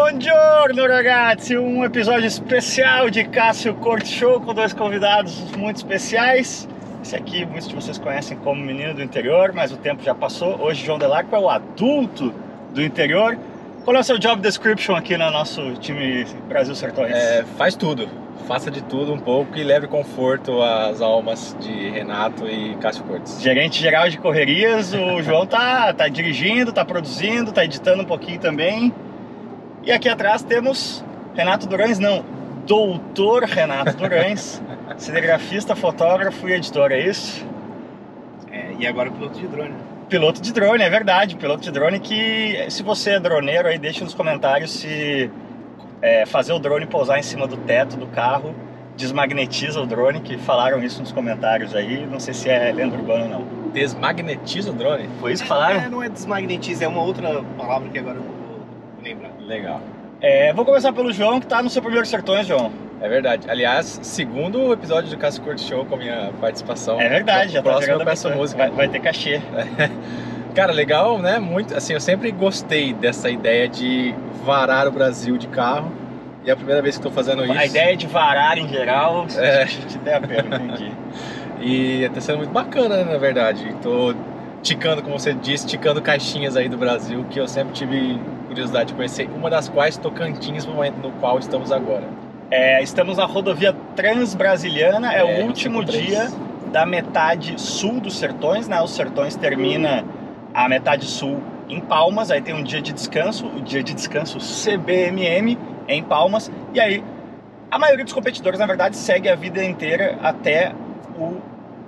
Buongiorno ragazzi, um episódio especial de Cássio Corte Show com dois convidados muito especiais. Esse aqui muitos de vocês conhecem como menino do interior, mas o tempo já passou. Hoje João Delarco é o adulto do interior. Qual é o seu job description aqui no nosso time Brasil Sertões? É, faz tudo. Faça de tudo um pouco e leve conforto às almas de Renato e Cássio Cortes. Gerente geral de correrias, o João tá, tá dirigindo, tá produzindo, tá editando um pouquinho também. E aqui atrás temos Renato Durães, não, doutor Renato Durães, cinegrafista, fotógrafo e editor, é isso? É, e agora piloto de drone. Piloto de drone, é verdade, piloto de drone que, se você é droneiro aí, deixa nos comentários se é, fazer o drone pousar em cima do teto do carro desmagnetiza o drone, que falaram isso nos comentários aí, não sei se é lenda urbana ou não. Desmagnetiza o drone? Foi isso que falaram? É, não é desmagnetiza, é uma outra palavra que agora eu não vou lembrar. Legal. É, vou começar pelo João, que tá no seu primeiro Sertões, João. É verdade. Aliás, segundo episódio do Cássio Cortes Show com a minha participação. É verdade, já tá próximo eu peço música. Vai, vai ter cachê. Cara, legal, né? Muito, assim, eu sempre gostei dessa ideia de varar o Brasil de carro. E é a primeira vez que estou fazendo isso. A ideia de varar em geral, É. te, der a pena, entendi. E tá sendo muito bacana, né, na verdade. Tô ticando, como você disse, ticando caixinhas aí do Brasil que eu sempre tive curiosidade de conhecer. Uma das quais Tocantins, no momento no qual estamos agora. É, estamos na rodovia Transbrasiliana, é, É, o último 53. dia da metade sul dos Sertões, né? Os Sertões termina a metade sul em Palmas, aí tem um dia de descanso, o dia de descanso CBMM em Palmas, e aí a maioria dos competidores, na verdade, segue a vida inteira até o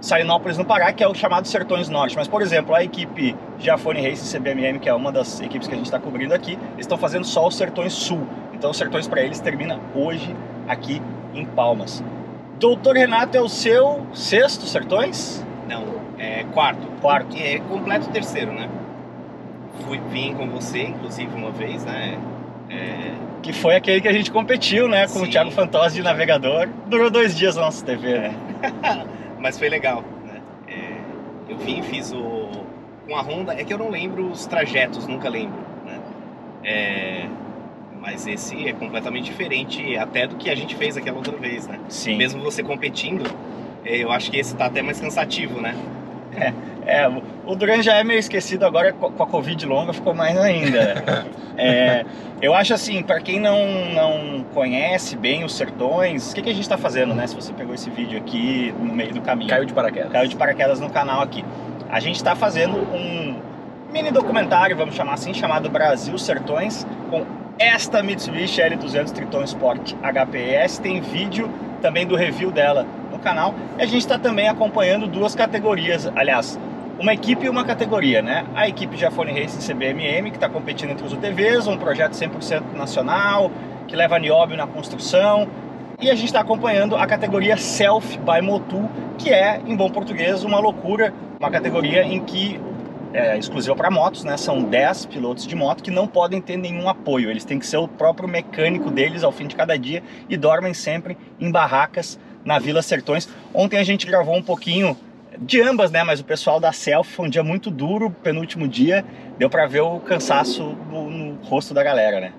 Salinópolis no Pará, que é o chamado Sertões Norte. Mas, por exemplo, a equipe Giafone Race CBMM, que é uma das equipes que a gente está cobrindo aqui, estão fazendo só os Sertões Sul. Então, os Sertões para eles termina hoje aqui em Palmas. Doutor Renato é o seu sexto Sertões? Não, é quarto. Quarto. E é completo terceiro, né? Fui, vim com você, inclusive, uma vez, né? É, Que foi aquele que a gente competiu, né? Com o Sim. Thiago Fantosi de navegador. Durou dois dias na nossa TV, né? mas foi legal, né? É, eu vim, fiz o... Com a Honda, é que eu não lembro os trajetos, nunca lembro, né? É, mas esse é completamente diferente até do que a gente fez aquela outra vez, né? Sim. Mesmo você competindo, é, eu acho que esse tá até mais cansativo, né? É, o- Duran já é meio esquecido agora com a Covid longa, ficou mais ainda. É, eu acho assim, para quem não, não conhece bem os sertões, o que, que a gente tá fazendo, né? Se você pegou esse vídeo aqui no meio do caminho. Caiu de paraquedas. Caiu de paraquedas no canal aqui. A gente está fazendo um mini documentário, vamos chamar assim, chamado Brasil Sertões, com esta Mitsubishi L200 Triton Sport HPS. Tem vídeo também do review dela canal. E a gente está também acompanhando duas categorias, aliás, uma equipe e uma categoria, né? A equipe Jafone Racing CBMM, que está competindo entre os UTVs, um projeto 100% nacional, que leva nióbio na construção, e a gente está acompanhando a categoria Self by Motu, que é, em bom português, uma loucura, uma categoria em que é exclusiva para motos, né? São 10 pilotos de moto que não podem ter nenhum apoio. Eles têm que ser o próprio mecânico deles ao fim de cada dia e dormem sempre em barracas na Vila Sertões. Ontem a gente gravou um pouquinho de ambas, né? Mas o pessoal da Self foi um dia muito duro, penúltimo dia, deu para ver o cansaço no, no rosto da galera, né?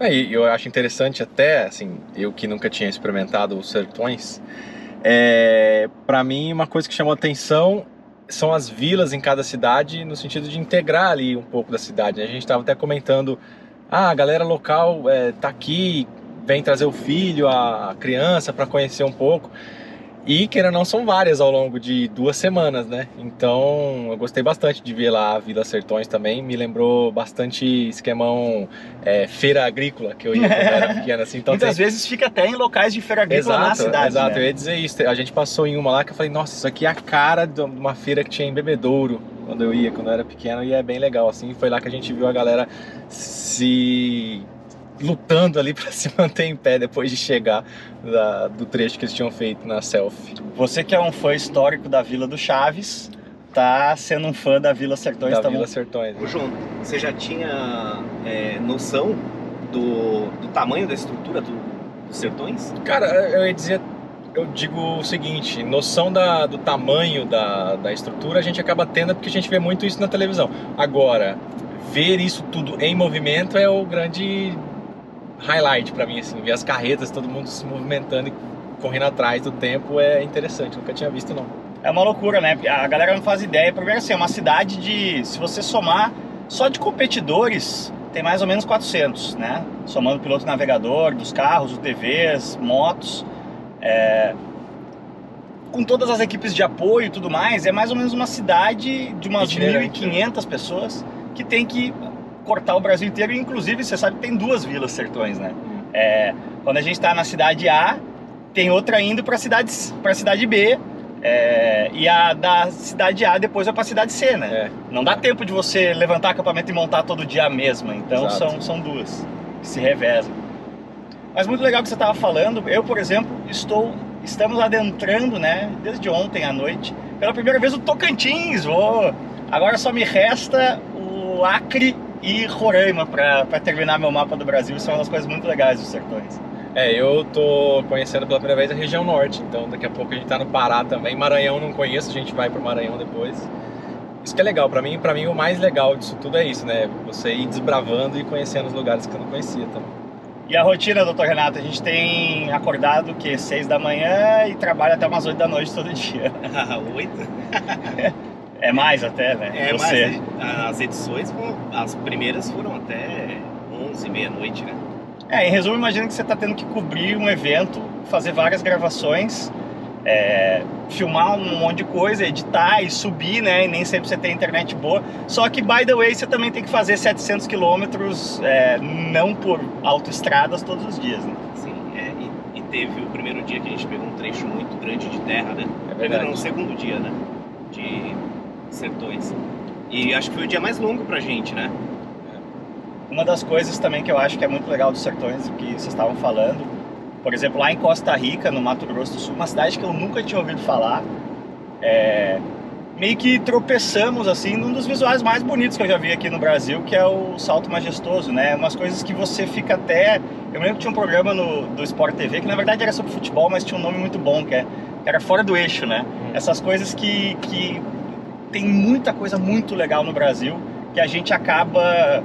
É, e eu acho interessante até, assim, eu que nunca tinha experimentado os sertões, é, para mim uma coisa que chamou atenção são as vilas em cada cidade, no sentido de integrar ali um pouco da cidade. né? A gente estava até comentando, ah, a galera local é, tá aqui, vem trazer o filho, a criança para conhecer um pouco. E, queira não, são várias ao longo de duas semanas, né? Então, eu gostei bastante de ver lá a Vila Sertões também. Me lembrou bastante esquemão é, feira agrícola que eu ia quando eu era pequeno, assim. Então, Muitas tem- vezes fica até em locais de feira agrícola na Exato, cidade. exato. Eu né? ia dizer isso. A gente passou em uma lá que eu falei, nossa, isso aqui é a cara de uma feira que tinha em Bebedouro, quando eu ia, quando eu era pequeno, e é bem legal, assim. Foi lá que a gente viu a galera se lutando ali para se manter em pé depois de chegar da- do trecho que eles tinham feito na selfie Você que é um fã histórico da Vila do Chaves, tá sendo um fã da Vila Sertões da também. Vila Sertões. Ô, João, você já tinha é, noção do, do tamanho da estrutura do- dos sertões? Cara, eu ia dizer, eu digo o seguinte, noção da- do tamanho da, da estrutura a gente acaba tendo porque a gente vê muito isso na televisão. Agora, ver isso tudo em movimento é o grande highlight para mim, assim, ver as carretas, todo mundo se movimentando e correndo atrás do tempo é interessante, nunca tinha visto não. É uma loucura, né? A galera não faz ideia. Primeiro assim, é uma cidade de, se você somar só de competidores, tem mais ou menos 400, né? Somando piloto navegador, dos carros, UTVs, motos. É... Com todas as equipes de apoio e tudo mais, é mais ou menos uma cidade de umas 1.500 pessoas que tem que cortar o Brasil inteiro. Inclusive, você sabe que tem duas vilas sertões, né? É... Quando a gente está na cidade A, tem outra indo para a cidade, a cidade B. É, e a da cidade A depois é para a cidade C, né? É. Não dá tempo de você levantar acampamento e montar todo dia a mesma. Então são, são duas que se revezam. Mas muito legal que você estava falando. Eu, por exemplo, estou estamos adentrando, né? Desde ontem à noite, pela primeira vez o Tocantins. Vou. Agora só me resta o Acre e Roraima para terminar meu mapa do Brasil. Isso é uma das coisas muito legais dos sertões. É, eu tô conhecendo pela primeira vez a região norte, então daqui a pouco a gente tá no Pará também. Maranhão não conheço, a gente vai pro Maranhão depois. Isso que é legal, para mim, para mim o mais legal disso tudo é isso, né? Você ir desbravando e conhecendo os lugares que eu não conhecia também. E a rotina, doutor Renato, a gente tem acordado que seis da manhã e trabalha até umas oito da noite todo dia. Oito? é mais até, né? É Você. mais. As edições, as primeiras foram até onze, meia-noite, né? É, em resumo, imagina que você está tendo que cobrir um evento, fazer várias gravações, é, filmar um monte de coisa, editar e subir, né? E nem sempre você tem internet boa. Só que, by the way, você também tem que fazer 700 quilômetros, é, não por autoestradas todos os dias, né? Sim, é, e, e, teve o primeiro dia que a gente pegou um trecho muito grande de terra, né? É verdade. no segundo dia, né? De sertões. E acho que foi o dia mais longo pra gente, né? Uma das coisas também que eu acho que é muito legal dos sertões, o que vocês estavam falando, por exemplo, lá em Costa Rica, no Mato Grosso do Sul, uma cidade que eu nunca tinha ouvido falar, é, meio que tropeçamos assim num dos visuais mais bonitos que eu já vi aqui no Brasil, que é o Salto Majestoso, né? Umas coisas que você fica até. Eu lembro que tinha um programa no, do Sport TV que na verdade era sobre futebol, mas tinha um nome muito bom, que, é, que era Fora do Eixo, né? Hum. Essas coisas que, que tem muita coisa muito legal no Brasil que a gente acaba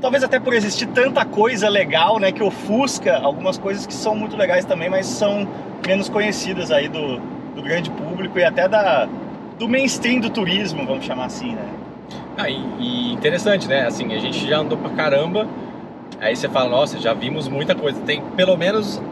talvez até por existir tanta coisa legal, né, que ofusca algumas coisas que são muito legais também, mas são menos conhecidas aí do, do grande público e até da, do mainstream do turismo, vamos chamar assim, né? Ah, e, e interessante, né? Assim, a gente já andou pra caramba, aí você fala, nossa, já vimos muita coisa. Tem pelo menos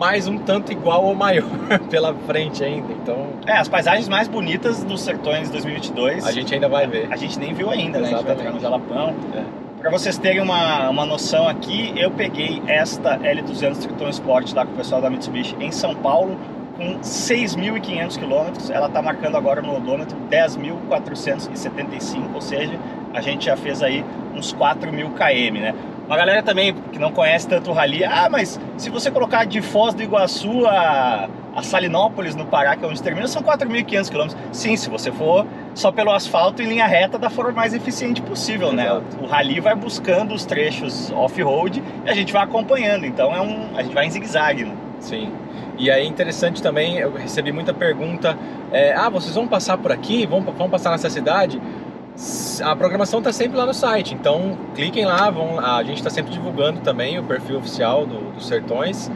mais um tanto igual ou maior pela frente ainda, então... É, as paisagens mais bonitas dos Sertões 2022... A gente ainda vai ver. A gente nem viu ainda, Exatamente. né? A gente vai no Jalapão... É. Para vocês terem uma, uma noção aqui, eu peguei esta L200 Triton Sport lá com o pessoal da Mitsubishi em São Paulo com 6.500 quilômetros. Ela está marcando agora no odômetro 10.475, ou seja, a gente já fez aí uns 4.000 km, né? Uma galera também que não conhece tanto o rally, ah, mas se você colocar de Foz do Iguaçu a, a Salinópolis, no Pará, que é onde termina, são 4.500 km. Sim, se você for só pelo asfalto em linha reta da forma mais eficiente possível, né? O rally vai buscando os trechos off-road e a gente vai acompanhando, então é um, a gente vai em zigue-zague, né? Sim. E aí interessante também, eu recebi muita pergunta, é, ah, vocês vão passar por aqui, vão, vão passar nessa cidade? A programação está sempre lá no site, então cliquem lá, vão, a gente está sempre divulgando também o perfil oficial do, dos Sertões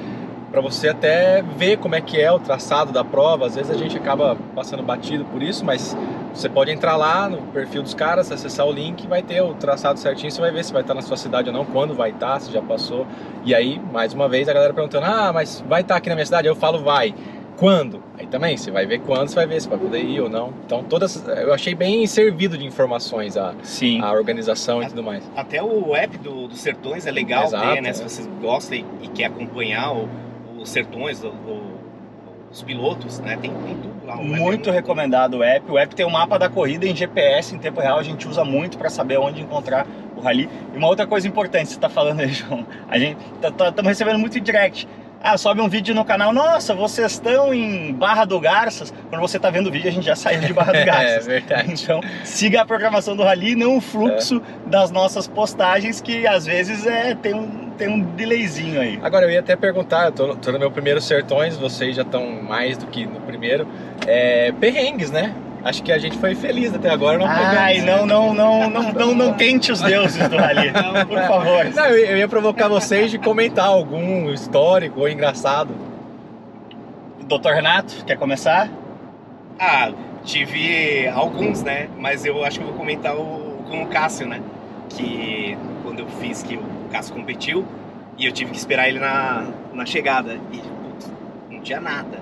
para você até ver como é que é o traçado da prova. Às vezes a gente acaba passando batido por isso, mas você pode entrar lá no perfil dos caras, acessar o link, vai ter o traçado certinho, você vai ver se vai estar na sua cidade ou não, quando vai estar, se já passou. E aí, mais uma vez, a galera perguntando: "Ah, mas vai estar aqui na minha cidade?" Eu falo: "Vai". Quando? Aí também, você vai ver quando, você vai ver se vai poder ir ou não. Então, todas. Eu achei bem servido de informações a, Sim. a organização e tudo mais. Até o app do, do Sertões é legal Exato, ter, né? É. Se você gosta e, e quer acompanhar o, os sertões, o, o, os pilotos, né? Tem, tem tudo lá. Muito recomendado o app. O app tem o um mapa da corrida em GPS em tempo real. A gente usa muito para saber onde encontrar o rally. E uma outra coisa importante, você está falando aí, João. A gente estamos tá, tá, recebendo muito direct. Ah, sobe um vídeo no canal. Nossa, vocês estão em Barra do Garças. Quando você está vendo o vídeo, a gente já saiu de Barra do é Garças. é verdade. Então, siga a programação do Rally, não o fluxo é. das nossas postagens, que às vezes é, tem um tem um delayzinho aí. Agora, eu ia até perguntar, eu tô, tô no meu primeiro Sertões, vocês já estão mais do que no primeiro. É, perrengues, né? Acho que a gente foi feliz até agora. Não Ai, não, não, não, não, não, não tente os deuses do rally, por favor. Não, eu, ia provocar vocês de comentar algum histórico ou engraçado. Doutor Renato, quer começar? Ah, tive alguns, né? Mas eu acho que eu vou comentar o, com o Cássio, né? Que quando eu fiz que o Cássio competiu e eu tive que esperar ele na, na chegada. E putz, não tinha nada.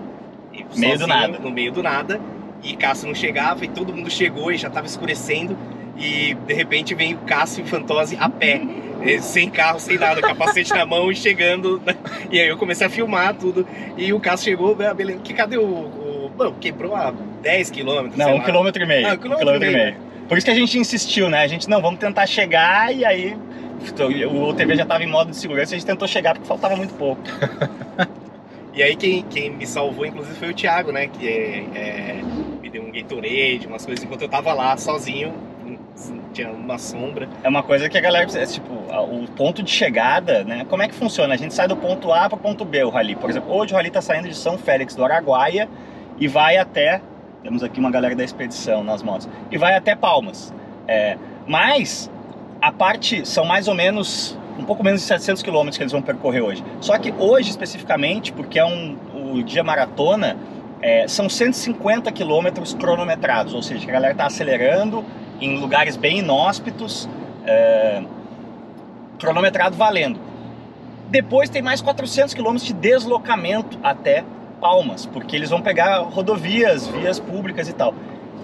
E Meio do sozinho, nada. No meio do nada. E Cássio não chegava e todo mundo chegou e já tava escurecendo. E de repente vem o Cássio e Fantose a pé. eh, Sem carro, sem nada, capacete na mão e chegando. né? E aí eu comecei a filmar tudo. E o Cássio chegou, ah, beleza. Que cadê o. o... Bom, quebrou a 10 quilômetros. Não, sei um lá. quilômetro e meio. Ah, um quilômetro e meio. Por isso que a gente insistiu, né? A gente, não, vamos tentar chegar e aí o TV já estava em modo de segurança e a gente tentou chegar porque faltava muito pouco. E aí quem, quem me salvou, inclusive, foi o Thiago, né? Que é, é, Gatorade, umas coisas, enquanto eu tava lá sozinho, tinha uma sombra. É uma coisa que a galera precisa, tipo, o ponto de chegada, né? Como é que funciona? A gente sai do ponto A para o ponto B, o rally. Por exemplo, hoje o rally está saindo de São Félix do Araguaia e vai até, temos aqui uma galera da expedição nas motos, e vai até Palmas. É, mas a parte são mais ou menos um pouco menos de 700 quilômetros que eles vão percorrer hoje. Só que hoje especificamente, porque é um o dia maratona, é, são 150 quilômetros cronometrados, ou seja, a galera está acelerando em lugares bem inóspitos, é, cronometrado valendo. Depois tem mais 400 quilômetros de deslocamento até Palmas, porque eles vão pegar rodovias, vias públicas e tal.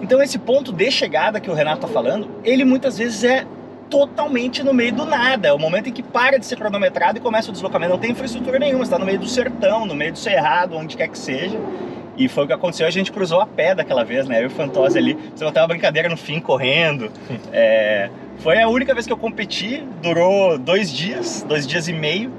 Então esse ponto de chegada que o Renato está falando, ele muitas vezes é totalmente no meio do nada. É o momento em que para de ser cronometrado e começa o deslocamento. Não tem infraestrutura nenhuma, está no meio do sertão, no meio do cerrado, onde quer que seja. E foi o que aconteceu, a gente cruzou a pé daquela vez, né? Eu e o Fantose ali, você uma brincadeira no fim, correndo. É, foi a única vez que eu competi, durou dois dias, dois dias e meio.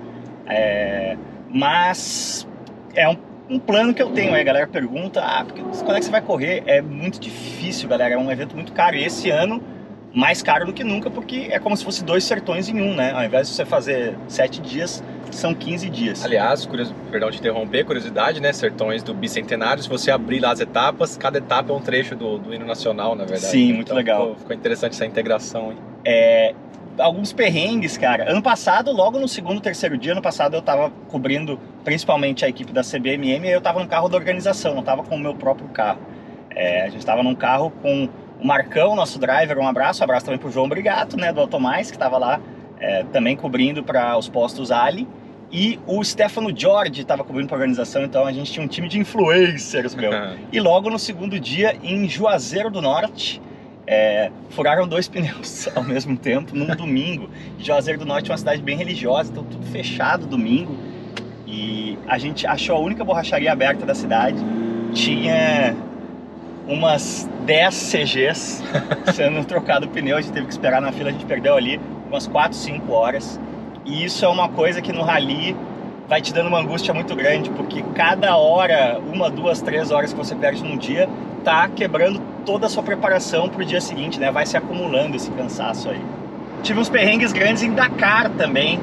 É, mas é um, um plano que eu tenho aí, a galera pergunta, ah, porque, quando é que você vai correr? É muito difícil, galera, é um evento muito caro. E esse ano, mais caro do que nunca, porque é como se fosse dois sertões em um, né? Ao invés de você fazer sete dias, são 15 dias. Aliás, curios... perdão de interromper, curiosidade, né? Sertões do Bicentenário, se você abrir lá as etapas, cada etapa é um trecho do, do hino nacional, na verdade. Sim, muito Então, legal. Ficou, ficou interessante essa integração. Hein? É, alguns perrengues, cara. Ano passado, logo no segundo, terceiro dia, ano passado eu tava cobrindo principalmente a equipe da CBMM e eu tava no carro da organização, não tava com o meu próprio carro. É, a gente tava num carro com o Marcão, nosso driver, um abraço, um abraço também pro João Brigato, né, do Automais, que tava lá é, também cobrindo para os postos Ali. E o Stefano Jorge estava cobrindo para a organização, então a gente tinha um time de influencers, meu. E logo no segundo dia, em Juazeiro do Norte, é, furaram dois pneus ao mesmo tempo, num domingo. Juazeiro do Norte é uma cidade bem religiosa, então tudo fechado domingo. E a gente achou a única borracharia aberta da cidade. Tinha umas 10 CGs sendo trocado o pneu, a gente teve que esperar na fila, a gente perdeu ali umas 4, 5 horas. E isso é uma coisa que no rally vai te dando uma angústia muito grande, porque cada hora, uma, duas, três horas que você perde num dia, tá quebrando toda a sua preparação pro dia seguinte, né? Vai se acumulando esse cansaço aí. Tive uns perrengues grandes em Dakar também.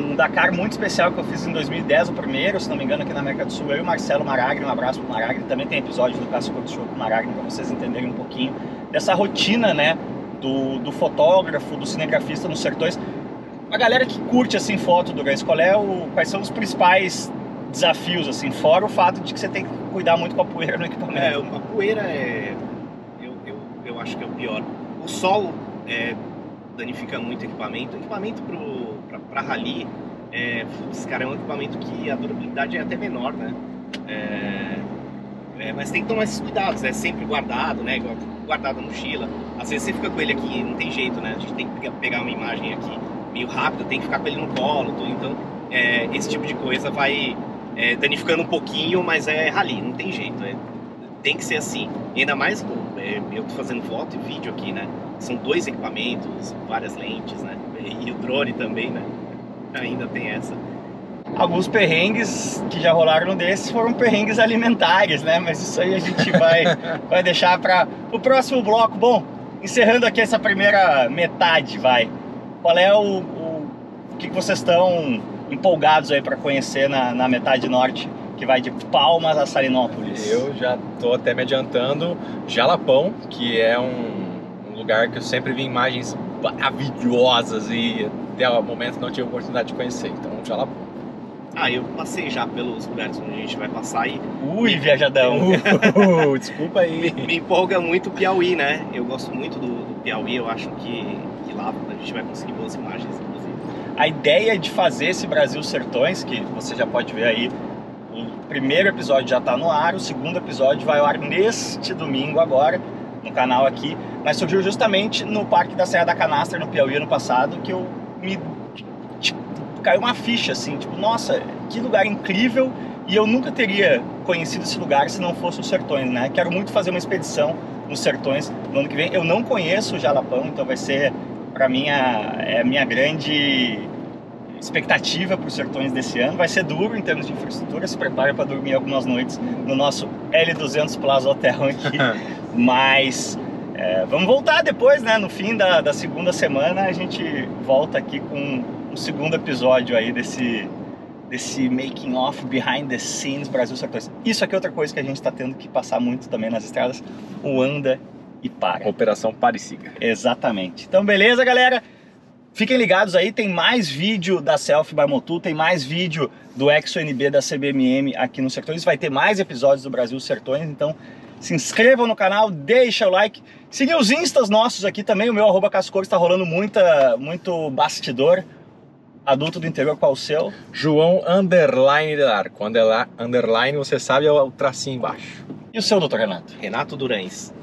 Um Dakar muito especial que eu fiz em 2010, o primeiro, se não me engano, aqui na América do Sul. Eu e o Marcelo Maragni, um abraço pro Maragni. Também tem episódio do Cássio Couto Show com o Maragni, para vocês entenderem um pouquinho dessa rotina, né? Do, do fotógrafo, do cinegrafista nos sertões. A galera que curte, assim, foto do Race, qual é o, quais são os principais desafios, assim, fora o fato de que você tem que cuidar muito com a poeira no equipamento. É, a poeira é. Eu, eu, eu acho que é o pior. O sol é, danifica muito o equipamento. O equipamento pro, pra rally, é, cara, é um equipamento que a durabilidade é até menor, né? É, é, mas tem que tomar esses cuidados, é sempre guardado, né? Guardado na mochila. Às vezes você fica com ele aqui, não tem jeito, né? A gente tem que pegar- uma imagem aqui meio rápida, tem que ficar com ele no colo, tudo. Então, é, esse tipo de coisa vai é, danificando um pouquinho, mas é rally, não tem jeito. é- tem que ser assim. Ainda mais, eu tô fazendo foto e vídeo aqui, né? São dois equipamentos, várias lentes, né? E o drone também, né? Ainda tem essa. Alguns perrengues que já rolaram desses foram perrengues alimentares, né? Mas isso aí a gente vai, vai deixar para o próximo bloco. Bom, encerrando aqui essa primeira metade, vai. Qual é o, o, o que que vocês estão empolgados aí para conhecer na, na metade norte que vai de Palmas a Salinópolis. Eu já tô até me adiantando. Jalapão, que é um, um lugar que eu sempre vi imagens maravilhosas e até o momento não tive a oportunidade de conhecer. Então, Jalapão. Ah, eu passei já pelos lugares onde a gente vai passar e Ui, viajadão. Uh, desculpa aí. me, me empolga muito o Piauí, né? Eu gosto muito do, do Piauí, eu acho que, que lá a gente vai conseguir boas imagens, inclusive. A ideia de fazer esse Brasil Sertões, que você já pode ver aí, primeiro episódio já está no ar, o segundo episódio vai ao ar neste domingo agora, no canal aqui, mas surgiu justamente no Parque da Serra da Canastra, no Piauí, ano passado, que eu me tipo, caiu uma ficha assim, tipo, nossa, que lugar incrível e eu nunca teria conhecido esse lugar se não fosse os Sertões, né? Quero muito fazer uma expedição nos Sertões no ano que vem. Eu não conheço o Jalapão, então vai ser para mim a, é a minha grande expectativa para os Sertões desse ano. Vai ser duro em termos de infraestrutura, se prepare para dormir algumas noites no nosso L200 Plaza Hotel aqui, mas é, vamos voltar depois, né? No fim da, da segunda semana a gente volta aqui com o segundo episódio aí desse, desse making off behind the scenes Brasil Sertões. Isso aqui é outra coisa que a gente está tendo que passar muito também nas estradas, o anda e para. Operação Parisiga. Exatamente. Então beleza, galera? Fiquem ligados aí, tem mais vídeo da Selfie by Motu, tem mais vídeo do ExoNB da CBMM aqui no Sertões, vai ter mais episódios do Brasil Sertões, então se inscrevam no canal, deixa o like, siga os instas nossos aqui também, o meu arroba Cascor está rolando muita, muito bastidor, adulto do interior, qual o seu? João Underline de Arco. Underla- Underline, você sabe, é o tracinho embaixo. E o seu, doutor Renato? Renato Durães.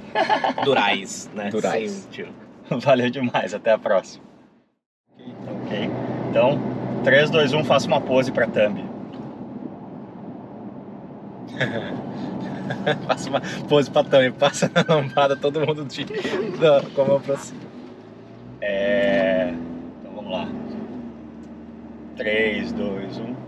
Durais, né? Durais. Valeu demais, até a próxima. Ok? Então, 3, 2, 1, faça uma pose pra thumb. Passa uma pose pra também, passa na lombada, todo mundo de, com a mão pra. É... Então vamos lá. 3, 2, 1.